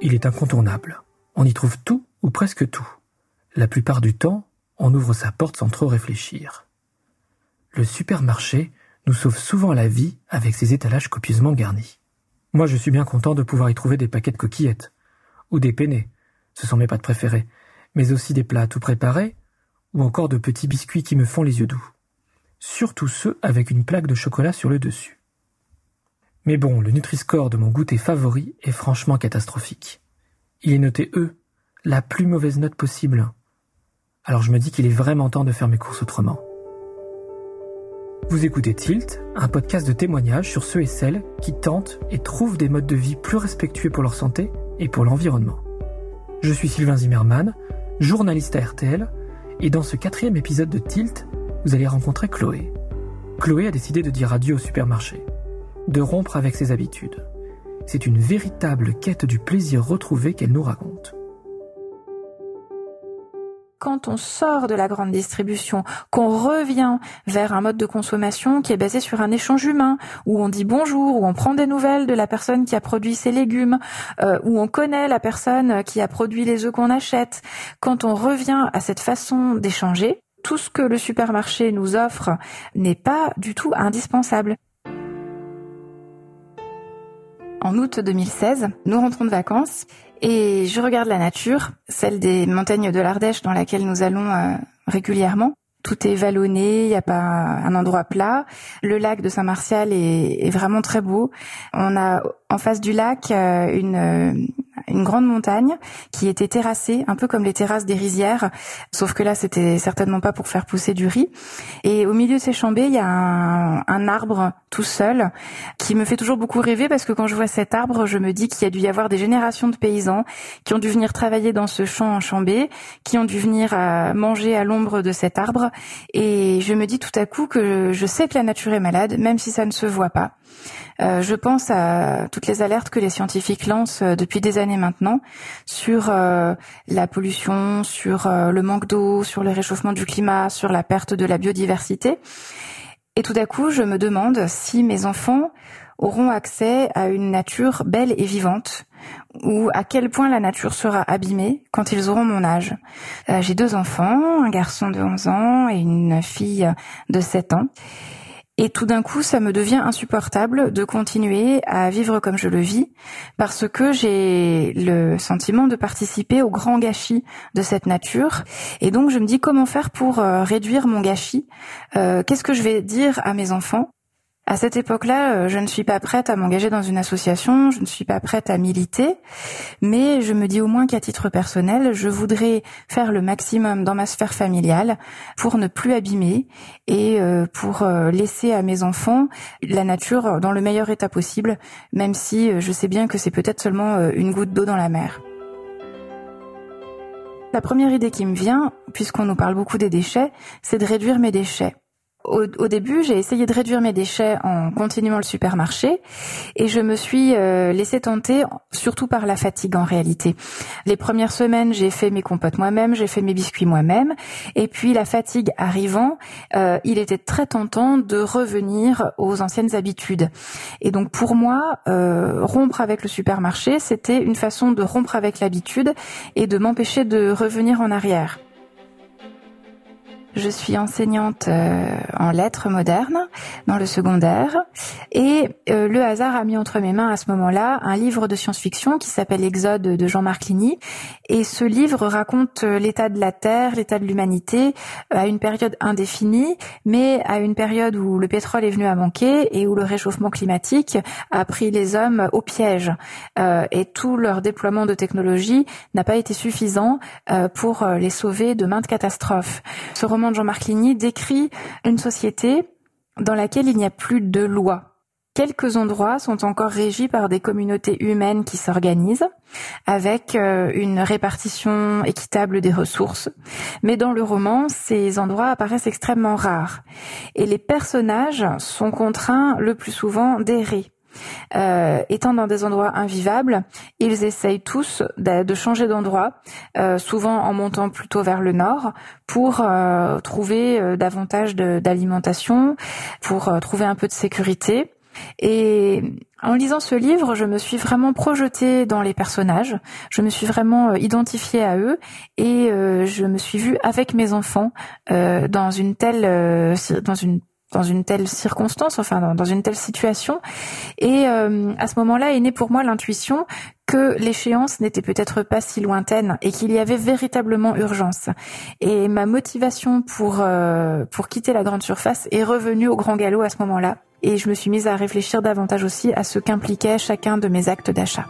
Il est incontournable. On y trouve tout ou presque tout. La plupart du temps, on ouvre sa porte sans trop réfléchir. Le supermarché nous sauve souvent la vie avec ses étalages copieusement garnis. Moi, je suis bien content de pouvoir y trouver des paquets de coquillettes, ou des penne, ce sont mes pâtes préférées, mais aussi des plats tout préparés, ou encore de petits biscuits qui me font les yeux doux. Surtout ceux avec une plaque de chocolat sur le dessus. Mais bon, le Nutri-Score de mon goûter favori est franchement catastrophique. Il est noté E, la plus mauvaise note possible. Alors je me dis qu'il est vraiment temps de faire mes courses autrement. Vous écoutez Tilt, un podcast de témoignages sur ceux et celles qui tentent et trouvent des modes de vie plus respectueux pour leur santé et pour l'environnement. Je suis Sylvain Zimmermann, journaliste à RTL, et dans ce quatrième épisode de Tilt, vous allez rencontrer Chloé. Chloé a décidé de dire adieu au supermarché de rompre avec ses habitudes. C'est une véritable quête du plaisir retrouvé qu'elle nous raconte. Quand on sort de la grande distribution, qu'on revient vers un mode de consommation qui est basé sur un échange humain, où on dit bonjour, où on prend des nouvelles de la personne qui a produit ses légumes, euh, où on connaît la personne qui a produit les œufs qu'on achète, quand on revient à cette façon d'échanger, tout ce que le supermarché nous offre n'est pas du tout indispensable. En août 2016, nous rentrons de vacances et je regarde la nature, celle des montagnes de l'Ardèche dans laquelle nous allons euh, régulièrement. Tout est vallonné, il n'y a pas un endroit plat. Le lac de Saint-Martial est, vraiment très beau. On a en face du lac euh, une, euh, une grande montagne qui était terrassée, un peu comme les terrasses des rizières, sauf que là c'était certainement pas pour faire pousser du riz. Et au milieu de ces chambées, il y a un, un, arbre tout seul qui me fait toujours beaucoup rêver parce que quand je vois cet arbre, je me dis qu'il y a dû y avoir des générations de paysans qui ont dû venir travailler dans ce champ en chambé, qui ont dû venir à manger à l'ombre de cet arbre. Et je me dis tout à coup que je sais que la nature est malade, même si ça ne se voit pas. Euh, je pense à toutes les alertes que les scientifiques lancent euh, depuis des années maintenant sur euh, la pollution, sur le manque d'eau, sur le réchauffement du climat, sur la perte de la biodiversité. Et tout à coup, je me demande si mes enfants auront accès à une nature belle et vivante, ou à quel point la nature sera abîmée quand ils auront mon âge. J'ai deux enfants, un garçon de 11 ans et une fille de 7 ans. Et tout d'un coup, ça me devient insupportable de continuer à vivre comme je le vis, parce que j'ai le sentiment de participer au grand gâchis de cette nature. Et donc, je me dis comment faire pour euh, réduire mon gâchis? Euh, qu'est-ce que je vais dire à mes enfants? À cette époque-là, euh, je ne suis pas prête à m'engager dans une association, je ne suis pas prête à militer, mais je me dis au moins qu'à titre personnel, je voudrais faire le maximum dans ma sphère familiale pour ne plus abîmer et euh, pour euh, laisser à mes enfants la nature dans le meilleur état possible, même si je sais bien que c'est peut-être seulement une goutte d'eau dans la mer. La première idée qui me vient, puisqu'on nous parle beaucoup des déchets, c'est de réduire mes déchets au, début, j'ai essayé de réduire mes déchets en continuant le supermarché et je me suis euh, laissé tenter surtout par la fatigue en réalité. Les premières semaines, j'ai fait mes compotes moi-même, j'ai fait mes biscuits moi-même et puis la fatigue arrivant, euh, il était très tentant de revenir aux anciennes habitudes. Et donc pour moi, euh, rompre avec le supermarché, c'était une façon de rompre avec l'habitude et de m'empêcher de revenir en arrière. Je suis enseignante euh, en lettres modernes dans le secondaire. Et euh, le hasard a mis entre mes mains à ce moment-là un livre de science-fiction qui s'appelle Exode de Jean-Marc Ligny. Et ce livre raconte euh, l'état de la Terre, l'état de l'humanité à une période indéfinie mais à une période où le pétrole est venu à manquer et où le réchauffement climatique a pris les hommes au piège. Et tout leur déploiement de technologie n'a pas été suffisant pour les sauver de maintes catastrophes. Ce roman Jean-Marc Ligny décrit une société dans laquelle il n'y a plus de loi. Quelques endroits sont encore régis par des communautés humaines qui s'organisent avec euh, une répartition équitable des ressources. Mais dans le roman, ces endroits apparaissent extrêmement rares. Et les personnages sont contraints le plus souvent d'errer euh, étant dans des endroits invivables, ils essayent tous de, changer d'endroit, euh, souvent en montant plutôt vers le nord, pour euh, trouver davantage d'alimentation, pour trouver un peu de sécurité. Et en lisant ce livre, je me suis vraiment projetée dans les personnages, je me suis vraiment identifiée à eux et je me suis vue avec mes enfants dans une telle dans une dans une telle circonstance, enfin dans, une telle situation. Et euh, à ce moment-là est née pour moi l'intuition que l'échéance n'était peut-être pas si lointaine et qu'il y avait véritablement urgence. Et ma motivation pour euh, pour quitter la grande surface est revenue au grand galop à ce moment-là. Et je me suis mise à réfléchir davantage aussi à ce qu'impliquait chacun de mes actes d'achat.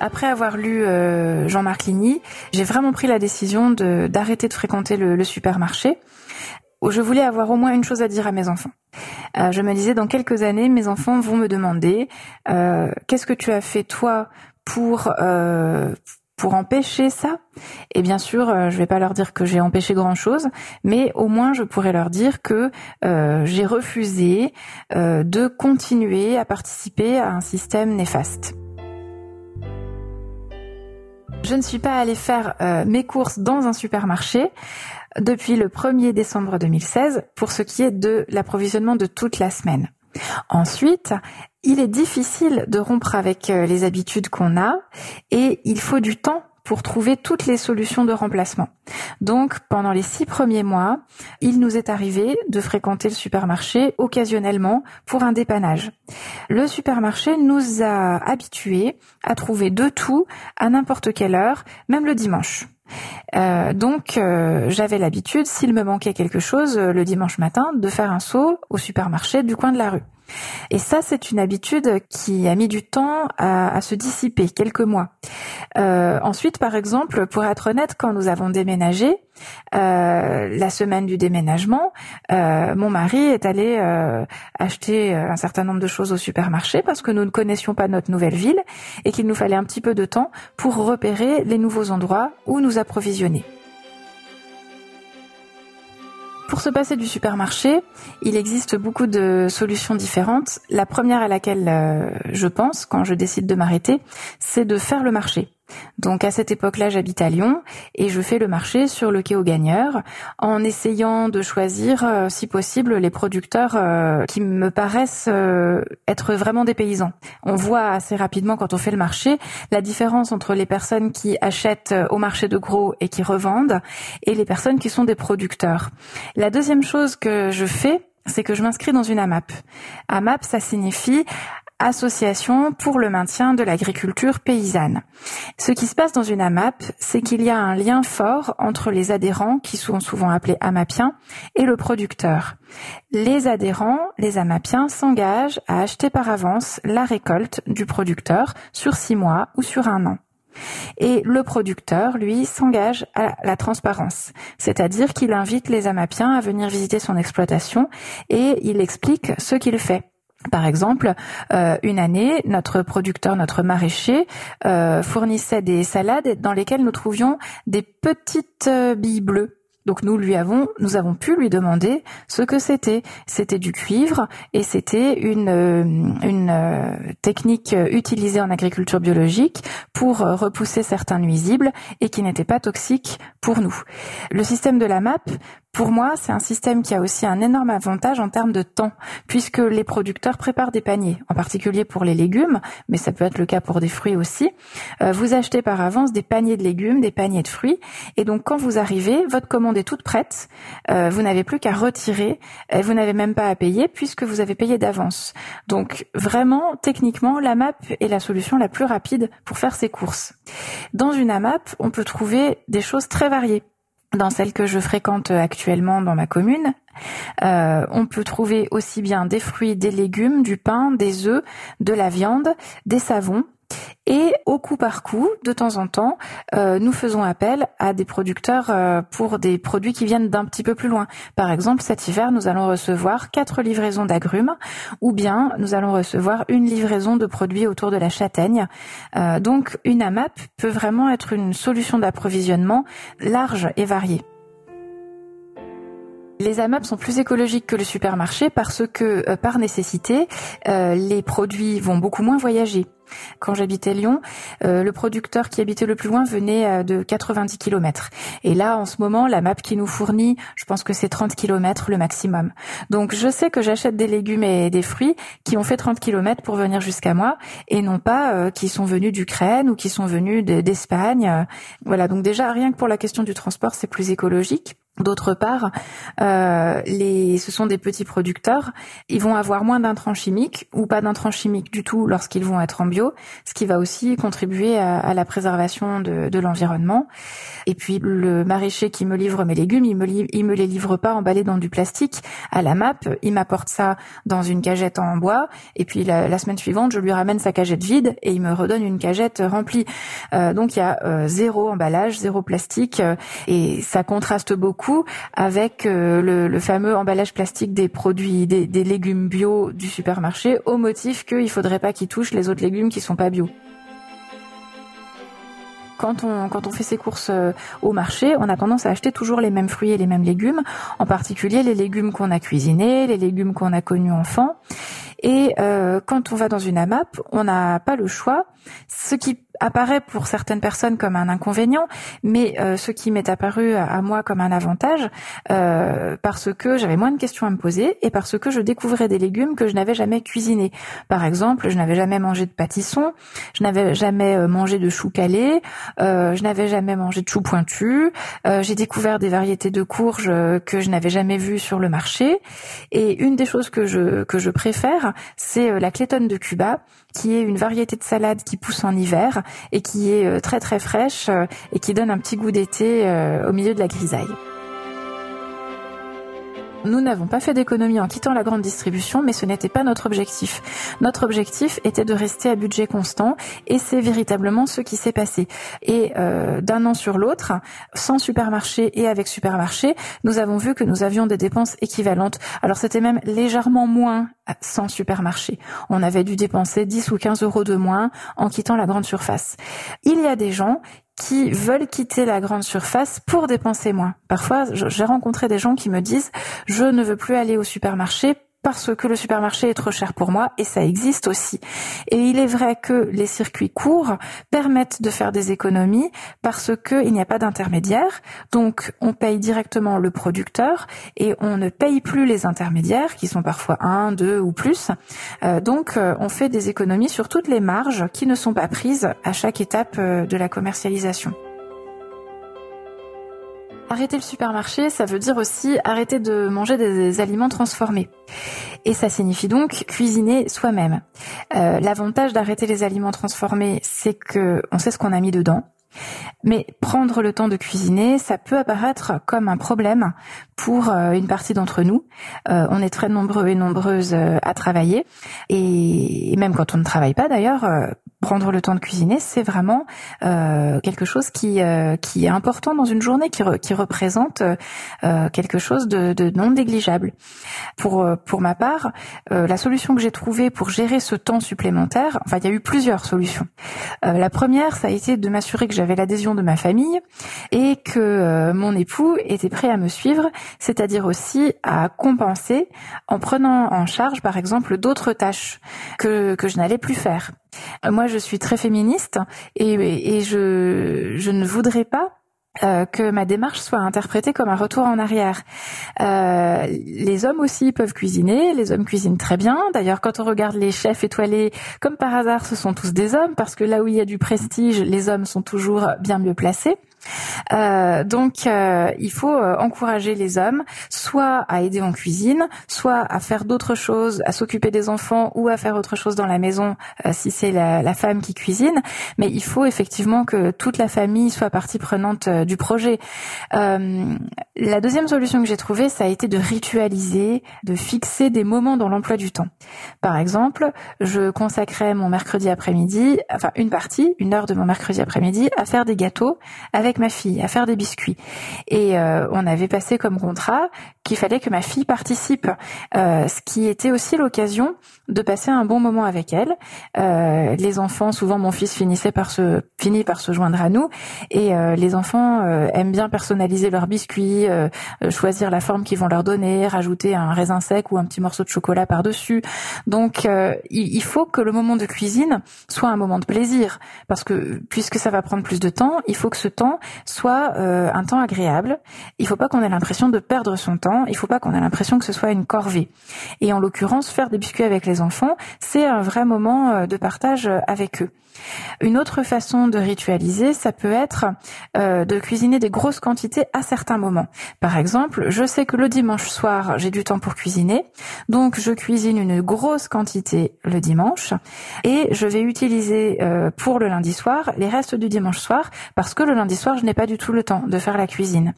Après avoir lu euh, Jean-Marc Ligny, j'ai vraiment pris la décision d'arrêter de fréquenter le, supermarché. Où je voulais avoir au moins une chose à dire à mes enfants. Euh, je me disais, dans quelques années, mes enfants vont me demander euh, qu'est-ce que tu as fait toi pour pour empêcher ça? Et bien sûr, je vais pas leur dire que j'ai empêché grand chose, mais au moins je pourrais leur dire que j'ai refusé de continuer à participer à un système néfaste. Je ne suis pas allée faire euh, mes courses dans un supermarché depuis le 1er décembre 2016 pour ce qui est de l'approvisionnement de toute la semaine. Ensuite, il est difficile de rompre avec euh, les habitudes qu'on a et il faut du temps pour trouver toutes les solutions de remplacement. Donc, pendant les six premiers mois, il nous est arrivé de fréquenter le supermarché occasionnellement pour un dépannage. Le supermarché nous a habitués à trouver de tout à n'importe quelle heure, même le dimanche. Euh, donc euh, j'avais l'habitude, s'il me manquait quelque chose euh, le dimanche matin, de faire un saut au supermarché du coin de la rue. Et ça, c'est une habitude qui a mis du temps à, se dissiper, quelques mois. Euh, ensuite, par exemple, pour être honnête, quand nous avons déménagé, euh, la semaine du déménagement, euh, mon mari est allé acheter un certain nombre de choses au supermarché parce que nous ne connaissions pas notre nouvelle ville et qu'il nous fallait un petit peu de temps pour repérer les nouveaux endroits où nous approvisionner. Pour se passer du supermarché, il existe beaucoup de solutions différentes. La première à laquelle euh, je pense quand je décide de m'arrêter, c'est de faire le marché. Donc à cette époque-là, j'habite à Lyon et je fais le marché sur le quai aux gagneurs en essayant de choisir, euh, si possible, les producteurs euh, qui me paraissent euh, être vraiment des paysans. On voit assez rapidement quand on fait le marché la différence entre les personnes qui achètent au marché de gros et qui revendent et les personnes qui sont des producteurs. La deuxième chose que je fais, c'est que je m'inscris dans une AMAP. AMAP, ça signifie Association pour le maintien de l'agriculture paysanne. Ce qui se passe dans une AMAP, c'est qu'il y a un lien fort entre les adhérents, qui sont souvent appelés AMAPiens, et le producteur. Les adhérents, les AMAPiens, s'engagent à acheter par avance la récolte du producteur sur six mois ou sur un an. Et le producteur, lui, s'engage à la transparence, c'est-à-dire qu'il invite les amapiens à venir visiter son exploitation et il explique ce qu'il fait. Par exemple, euh, une année, notre producteur, notre maraîcher, euh, fournissait des salades dans lesquelles nous trouvions des petites euh, billes bleues donc nous lui avons, nous avons pu lui demander ce que c'était. C'était du cuivre et c'était une, une technique utilisée en agriculture biologique pour repousser certains nuisibles et qui n'était pas toxique pour nous. Le système de la MAP, pour moi, c'est un système qui a aussi un énorme avantage en termes de temps, puisque les producteurs préparent des paniers, en particulier pour les légumes, mais ça peut être le cas pour des fruits aussi. vous achetez par avance des paniers de légumes, des paniers de fruits, et donc quand vous arrivez, votre commande est toute prête. Euh, vous n'avez plus qu'à retirer. Et vous n'avez même pas à payer puisque vous avez payé d'avance. Donc vraiment, techniquement, la map est la solution la plus rapide pour faire ses courses. Dans une AMAP, on peut trouver des choses très variées. Dans celle que je fréquente actuellement dans ma commune, euh, on peut trouver aussi bien des fruits, des légumes, du pain, des œufs, de la viande, des savons, Et au coup par coup, de temps en temps, euh, nous faisons appel à des producteurs euh, pour des produits qui viennent d'un petit peu plus loin. Par exemple, cet hiver, nous allons recevoir quatre livraisons d'agrumes, ou bien nous allons recevoir une livraison de produits autour de la châtaigne. Euh, donc, une AMAP peut vraiment être une solution d'approvisionnement large et variée. Les AMAP sont plus écologiques que le supermarché parce que, par nécessité, les produits vont beaucoup moins voyager. Quand j'habitais Lyon, euh, le producteur qui habitait le plus loin venait euh, de 90 km. Et là, en ce moment, la map qui nous fournit, je pense que c'est 30 km le maximum. Donc je sais que j'achète des légumes et des fruits qui ont fait 30 km pour venir jusqu'à moi et non pas euh, qui sont venus d'Ukraine ou qui sont venus d'Espagne. Voilà, donc déjà rien que pour la question du transport, c'est plus écologique. D'autre part, euh, les, ce sont des petits producteurs. Ils vont avoir moins d'intrants chimiques ou pas d'intrants chimiques du tout lorsqu'ils vont être en bio, ce qui va aussi contribuer à, à la préservation de, de l'environnement. Et puis le maraîcher qui me livre mes légumes, il me, il me les livre pas emballés dans du plastique à la map. Il m'apporte ça dans une cagette en bois. Et puis la, la, semaine suivante, je lui ramène sa cagette vide et il me redonne une cagette remplie. Euh, donc il y a euh, zéro emballage, zéro plastique et ça contraste beaucoup avec euh, le, fameux emballage plastique des produits, des, légumes bio du supermarché, au motif qu'il faudrait pas qu'ils touchent les autres légumes qui sont pas bio quand on, fait ses courses euh, au marché, on a tendance à acheter toujours les mêmes fruits et les mêmes légumes, en particulier les légumes qu'on a cuisinés, les légumes qu'on a connus enfants. Et euh, quand on va dans une AMAP, on n'a pas le choix. Ce qui apparaît pour certaines personnes comme un inconvénient, mais euh, ce qui m'est apparu à, moi comme un avantage, euh, parce que j'avais moins de questions à me poser et parce que je découvrais des légumes que je n'avais jamais cuisinés. Par exemple, je n'avais jamais mangé de pâtisson, je n'avais jamais euh, mangé de chou calé, je n'avais jamais mangé de chou pointu, j'ai découvert des variétés de courges que je n'avais jamais vues sur le marché. Et une des choses que je que je préfère, c'est la clétonne de Cuba, qui est une variété de salade qui pousse en hiver et qui est euh, très très fraîche euh, et qui donne un petit goût d'été euh, au milieu de la grisaille. Nous n'avons pas fait d'économie en quittant la grande distribution, mais ce n'était pas notre objectif. Notre objectif était de rester à budget constant, et c'est véritablement ce qui s'est passé. Et euh, d'un an sur l'autre, sans supermarché et avec supermarché, nous avons vu que nous avions des dépenses équivalentes. Alors c'était même légèrement moins sans supermarché. On avait dû dépenser 10 ou 15 euros de moins en quittant la grande surface. Il y a des gens qui veulent quitter la grande surface pour dépenser moins. Parfois, j'ai rencontré des gens qui me disent je ne veux plus aller au supermarché parce que le supermarché est trop cher pour moi et ça existe aussi. Et il est vrai que les circuits courts permettent de faire des économies parce qu'il n'y a pas d'intermédiaire. Donc on paye directement le producteur et on ne paye plus les intermédiaires qui sont parfois un, deux ou plus. Euh, donc euh, on fait des économies sur toutes les marges qui ne sont pas prises à chaque étape euh, de la commercialisation. Arrêter le supermarché, ça veut dire aussi arrêter de manger des aliments transformés. Et ça signifie donc cuisiner soi-même. Euh, l'avantage d'arrêter les aliments transformés, c'est que on sait ce qu'on a mis dedans. Mais prendre le temps de cuisiner, ça peut apparaître comme un problème pour euh, une partie d'entre nous. Euh, on est très nombreux et nombreuses à travailler. Et même quand on ne travaille pas d'ailleurs, prendre le temps de cuisiner, c'est vraiment euh, quelque chose qui euh, qui est important dans une journée, qui, qui représente euh, quelque chose de, de, non négligeable. Pour pour ma part, la solution que j'ai trouvée pour gérer ce temps supplémentaire, enfin il y a eu plusieurs solutions. la première, ça a été de m'assurer que j'avais l'adhésion de ma famille et que mon époux était prêt à me suivre, c'est-à-dire aussi à compenser en prenant en charge par exemple d'autres tâches que que je n'allais plus faire. Moi, je suis très féministe et, je ne voudrais pas euh, que ma démarche soit interprétée comme un retour en arrière. Euh, les hommes aussi peuvent cuisiner, les hommes cuisinent très bien. D'ailleurs, quand on regarde les chefs étoilés, comme par hasard, ce sont tous des hommes, parce que là où il y a du prestige, les hommes sont toujours bien mieux placés. Euh, donc, euh, il faut euh, encourager les hommes, soit à aider en cuisine, soit à faire d'autres choses, à s'occuper des enfants ou à faire autre chose dans la maison si c'est la, la, femme qui cuisine. Mais il faut effectivement que toute la famille soit partie prenante du projet. La deuxième solution que j'ai trouvée, ça a été de ritualiser, de fixer des moments dans l'emploi du temps. Par exemple, je consacrais mon mercredi après-midi, enfin une partie, une heure de mon mercredi après-midi, à faire des gâteaux avec ma fille, à faire des biscuits. Et euh, on avait passé comme contrat qu'il fallait que ma fille participe, euh, ce qui était aussi l'occasion de passer un bon moment avec elle. Euh, les enfants, souvent mon fils finissait par se finit par se joindre à nous, et euh, les enfants euh, aiment bien personnaliser leurs biscuits, euh, choisir la forme qu'ils vont leur donner, rajouter un raisin sec ou un petit morceau de chocolat par dessus. Donc il faut que le moment de cuisine soit un moment de plaisir, parce que puisque ça va prendre plus de temps, il faut que ce temps soit un temps agréable. Il faut pas qu'on ait l'impression de perdre son temps. Il faut pas qu'on ait l'impression que ce soit une corvée. Et en l'occurrence, faire des biscuits avec les enfants, c'est un vrai moment euh, de partage euh, avec eux. Une autre façon de ritualiser, ça peut être euh, de cuisiner des grosses quantités à certains moments. Par exemple, je sais que le dimanche soir, j'ai du temps pour cuisiner, donc je cuisine une grosse quantité le dimanche et je vais utiliser pour le lundi soir les restes du dimanche soir parce que le lundi soir, je n'ai pas du tout le temps de faire la cuisine.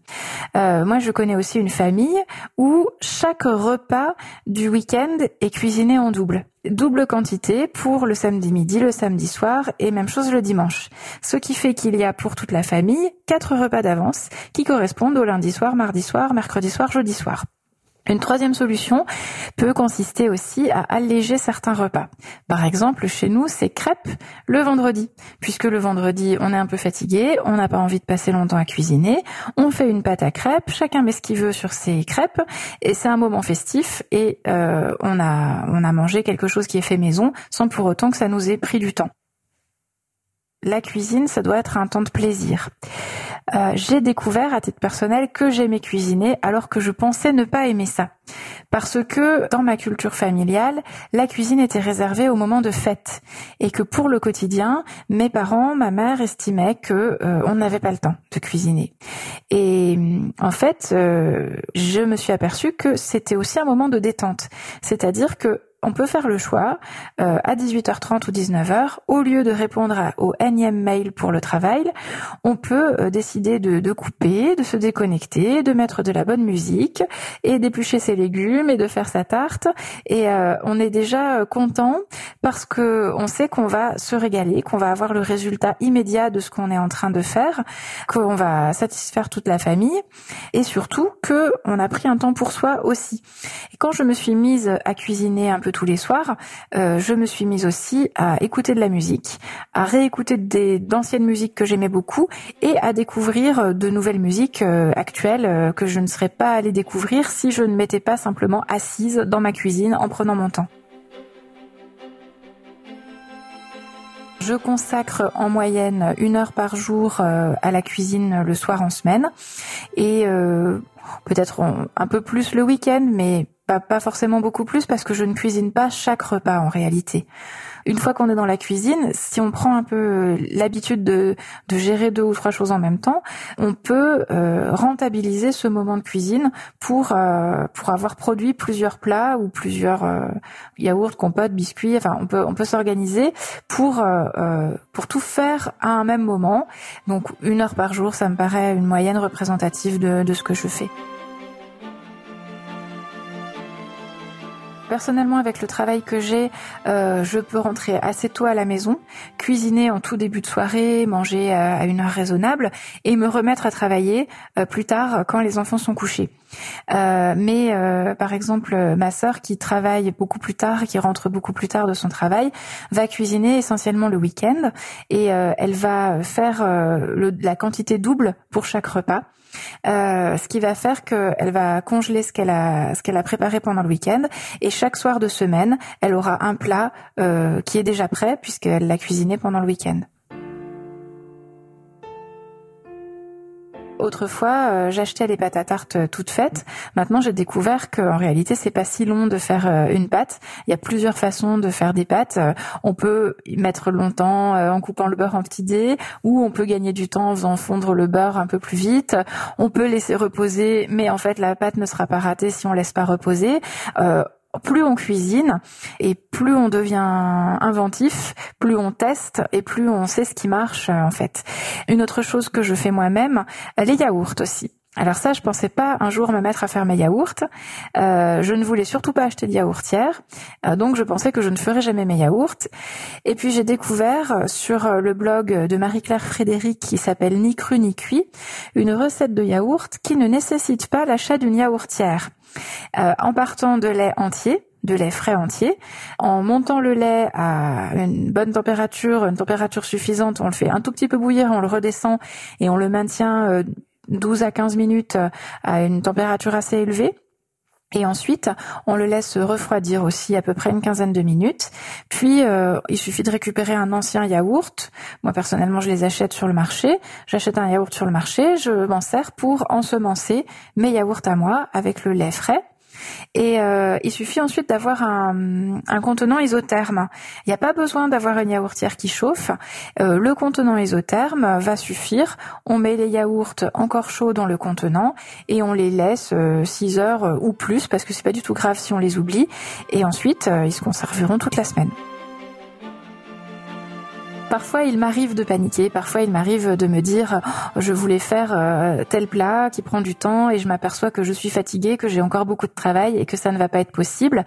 Moi, je connais aussi une famille où chaque repas du week-end est cuisiné en double double quantité pour le samedi midi, le samedi soir et même chose le dimanche. Ce qui fait qu'il y a pour toute la famille quatre repas d'avance qui correspondent au lundi soir, mardi soir, mercredi soir, jeudi soir. Une troisième solution peut consister aussi à alléger certains repas. Par exemple, chez nous, c'est crêpes le vendredi, puisque le vendredi, on est un peu fatigué, on n'a pas envie de passer longtemps à cuisiner, on fait une pâte à crêpes, chacun met ce qu'il veut sur ses crêpes, et c'est un moment festif, et euh, on a on a mangé quelque chose qui est fait maison, sans pour autant que ça nous ait pris du temps. La cuisine, ça doit être un temps de plaisir. Euh, j'ai découvert à titre personnel que j'aimais cuisiner alors que je pensais ne pas aimer ça. Parce que dans ma culture familiale, la cuisine était réservée au moment de fête et que pour le quotidien, mes parents, ma mère estimaient que euh, on n'avait pas le temps de cuisiner. Et en fait, euh, je me suis aperçue que c'était aussi un moment de détente. C'est-à-dire que on peut faire le choix euh, à 18h30 ou 19h, au lieu de répondre au énième mail pour le travail, on peut décider de, couper, de se déconnecter, de mettre de la bonne musique et d'éplucher ses légumes et de faire sa tarte. Et euh, on est déjà content parce que on sait qu'on va se régaler, qu'on va avoir le résultat immédiat de ce qu'on est en train de faire, qu'on va satisfaire toute la famille et surtout que on a pris un temps pour soi aussi. Et quand je me suis mise à cuisiner un peu tous les soirs, euh, je me suis mise aussi à écouter de la musique, à réécouter des d'anciennes musiques que j'aimais beaucoup et à découvrir de nouvelles musiques euh, actuelles euh, que je ne serais pas allée découvrir si je ne m'étais pas simplement assise dans ma cuisine en prenant mon temps. Je consacre en moyenne une heure par jour à la cuisine le soir en semaine et peut-être un peu plus le week-end, mais pas, forcément beaucoup plus parce que je ne cuisine pas chaque repas en réalité. Une fois qu'on est dans la cuisine, si on prend un peu euh, l'habitude de, gérer deux ou trois choses en même temps, on peut euh, rentabiliser ce moment de cuisine pour euh, pour avoir produit plusieurs plats ou plusieurs yaourts, compotes, biscuits. Enfin, on peut on peut s'organiser pour pour tout faire à un même moment. Donc une heure par jour, ça me paraît une moyenne représentative de, de ce que je fais. Personnellement, avec le travail que j'ai, euh, je peux rentrer assez tôt à la maison, cuisiner en tout début de soirée, manger à une heure raisonnable et me remettre à travailler euh, plus tard quand les enfants sont couchés. Euh, mais par exemple, ma sœur qui travaille beaucoup plus tard, qui rentre beaucoup plus tard de son travail, va cuisiner essentiellement le week-end et elle va faire la quantité double pour chaque repas. Euh, ce qui va faire qu'elle va congeler ce qu'elle a, préparé pendant le week-end, et chaque soir de semaine, elle aura un plat euh, qui est déjà prêt puisqu'elle l'a cuisiné pendant le week-end. Autrefois, euh, j'achetais les pâtes à tarte euh, toutes faites. Maintenant, j'ai découvert qu'en réalité, c'est pas si long de faire euh, une pâte. Il y a plusieurs façons de faire des pâtes. On peut y mettre longtemps en coupant le beurre en petits dés, ou on peut gagner du temps en faisant fondre le beurre un peu plus vite. On peut laisser reposer, mais en fait, la pâte ne sera pas ratée si on laisse pas reposer plus on cuisine et plus on devient inventif, plus on teste et plus on sait ce qui marche en fait. Une autre chose que je fais moi-même, les yaourts aussi. Alors ça, je pensais pas un jour me mettre à faire mes yaourts. Euh, je ne voulais surtout pas acheter de yaourtière, euh, donc je pensais que je ne ferais jamais mes yaourts. Et puis j'ai découvert sur le blog de Marie-Claire Frédéric qui s'appelle Ni cru ni cuit une recette de yaourt qui ne nécessite pas l'achat d'une yaourtière. Euh, en partant de lait entier, de lait frais entier. En montant le lait à une bonne température, une température suffisante, on le fait un tout petit peu bouillir, on le redescend et on le maintient 12 euh, à 15 minutes euh, à une température assez élevée. Et ensuite, on le laisse refroidir aussi à peu près une quinzaine de minutes. Puis, il suffit de récupérer un ancien yaourt. Moi, personnellement, je les achète sur le marché. J'achète un yaourt sur le marché, je m'en sers pour ensemencer mes yaourts à moi avec le lait frais. Et euh, il suffit ensuite d'avoir un, contenant isotherme. Il n'y a pas besoin d'avoir une yaourtière qui chauffe. Euh, le contenant isotherme va suffire. On met les yaourts encore chauds dans le contenant et on les laisse 6 euh, heures ou plus parce que c'est pas du tout grave si on les oublie. Et ensuite, ils se conserveront toute la semaine. Parfois, il m'arrive de paniquer, parfois il m'arrive de me dire oh, je voulais faire euh, tel plat qui prend du temps et je m'aperçois que je suis fatiguée, que j'ai encore beaucoup de travail et que ça ne va pas être possible.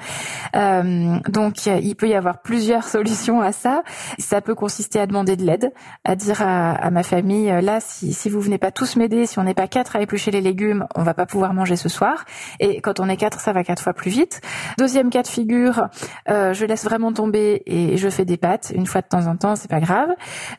Euh, donc, il peut y avoir plusieurs solutions à ça. Ça peut consister à demander de l'aide, à dire à, ma famille là, si, si vous venez pas tous m'aider, si on n'est pas quatre à éplucher les légumes, on va pas pouvoir manger ce soir. Et quand on est quatre, ça va quatre fois plus vite. Deuxième cas de figure, euh, je laisse vraiment tomber et je fais des pâtes une fois de temps en temps, c'est pas grave.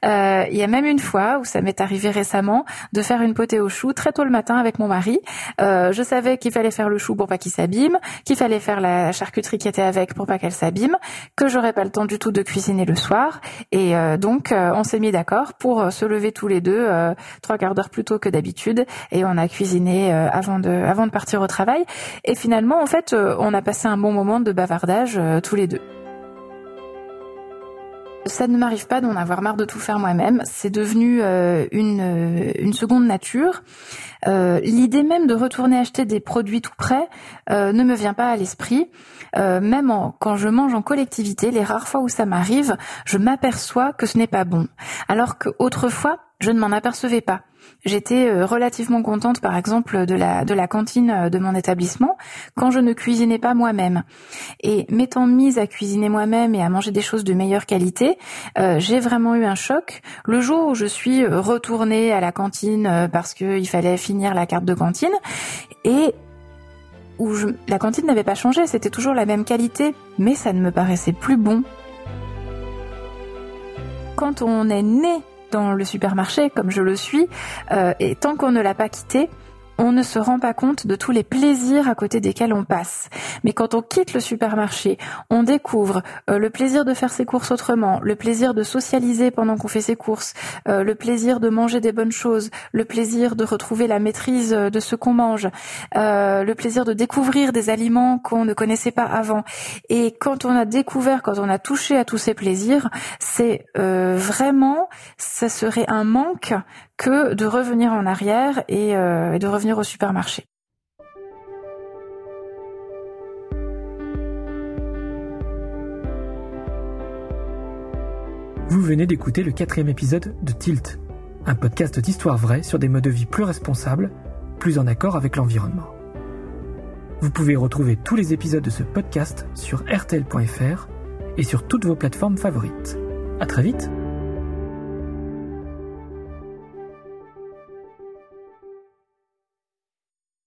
Euh, il y a même une fois où ça m'est arrivé récemment de faire une potée au chou très tôt le matin avec mon mari. Euh, je savais qu'il fallait faire le chou pour pas qu'il s'abîme, qu'il fallait faire la charcuterie qui était avec pour pas qu'elle s'abîme, que j'aurais pas le temps du tout de cuisiner le soir. Et euh, donc on s'est mis d'accord pour se lever tous les deux trois quarts d'heure plus tôt que d'habitude et on a cuisiné avant de avant de partir au travail. Et finalement en fait on a passé un bon moment de bavardage tous les deux. Ça ne m'arrive pas d'en avoir marre de tout faire moi-même. C'est devenu euh, une, euh, une seconde nature. Euh, l'idée même de retourner acheter des produits tout prêts ne me vient pas à l'esprit. même quand je mange en collectivité, les rares fois où ça m'arrive, je m'aperçois que ce n'est pas bon. Alors qu'autrefois, je ne m'en apercevais pas. J'étais euh, relativement contente, par exemple, de la, de la cantine euh, de mon établissement quand je ne cuisinais pas moi-même. Et m'étant mise à cuisiner moi-même et à manger des choses de meilleure qualité, euh, j'ai vraiment eu un choc le jour où je suis retournée à la cantine parce qu'il fallait finir la carte de cantine et où je, la cantine n'avait pas changé, c'était toujours la même qualité, mais ça ne me paraissait plus bon. Quand on est né dans le supermarché, comme je le suis, euh, et tant qu'on ne l'a pas quitté, on ne se rend pas compte de tous les plaisirs à côté desquels on passe. Mais quand on quitte le supermarché, on découvre euh, le plaisir de faire ses courses autrement, le plaisir de socialiser pendant qu'on fait ses courses, euh, le plaisir de manger des bonnes choses, le plaisir de retrouver la maîtrise euh, de ce qu'on mange, le plaisir de découvrir des aliments qu'on ne connaissait pas avant. Et quand on a découvert, quand on a touché à tous ces plaisirs, c'est vraiment, ça serait un manque que de revenir en arrière euh, et, de revenir au supermarché. Vous venez d'écouter le quatrième épisode de Tilt, un podcast d'histoire vraie sur des modes de vie plus responsables, plus en accord avec l'environnement. Vous pouvez retrouver tous les épisodes de ce podcast sur rtl.fr et sur toutes vos plateformes favorites. À très vite!